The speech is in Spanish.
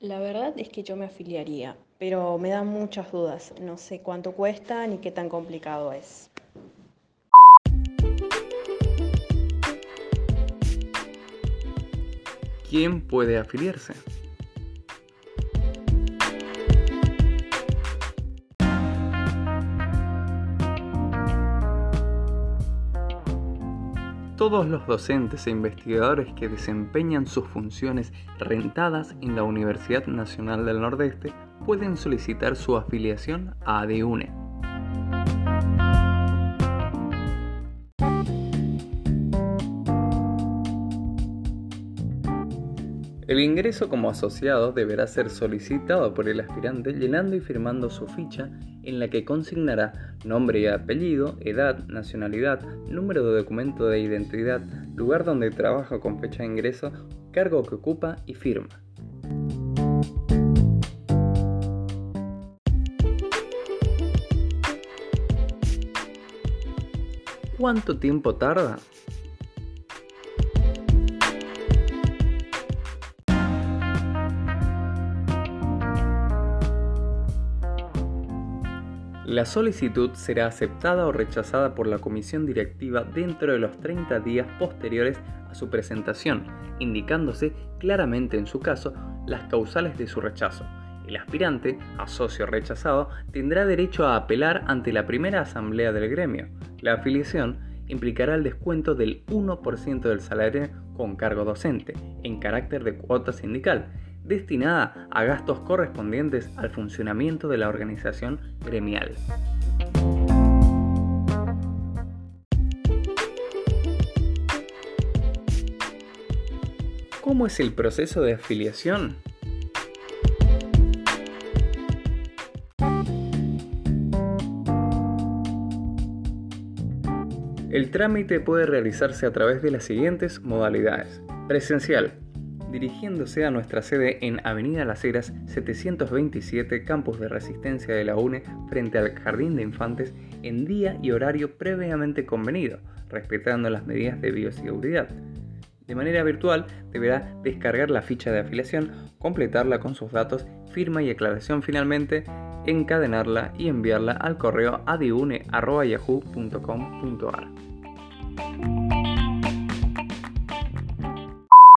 La verdad es que yo me afiliaría, pero me dan muchas dudas. No sé cuánto cuesta ni qué tan complicado es. ¿Quién puede afiliarse? Todos los docentes e investigadores que desempeñan sus funciones rentadas en la Universidad Nacional del Nordeste pueden solicitar su afiliación a ADUNE. El ingreso como asociado deberá ser solicitado por el aspirante llenando y firmando su ficha en la que consignará nombre y apellido, edad, nacionalidad, número de documento de identidad, lugar donde trabaja con fecha de ingreso, cargo que ocupa y firma. ¿Cuánto tiempo tarda? La solicitud será aceptada o rechazada por la comisión directiva dentro de los 30 días posteriores a su presentación, indicándose claramente en su caso las causales de su rechazo. El aspirante, a socio rechazado, tendrá derecho a apelar ante la primera asamblea del gremio. La afiliación implicará el descuento del 1% del salario con cargo docente, en carácter de cuota sindical, destinada a gastos correspondientes al funcionamiento de la organización gremial. ¿Cómo es el proceso de afiliación? El trámite puede realizarse a través de las siguientes modalidades. Presencial, dirigiéndose a nuestra sede en Avenida Las Heras 727, Campus de Resistencia de la UNE, frente al Jardín de Infantes, en día y horario previamente convenido, respetando las medidas de bioseguridad. De manera virtual, deberá descargar la ficha de afiliación, completarla con sus datos, firma y aclaración finalmente, encadenarla y enviarla al correo adiune.yahoo.com.ar.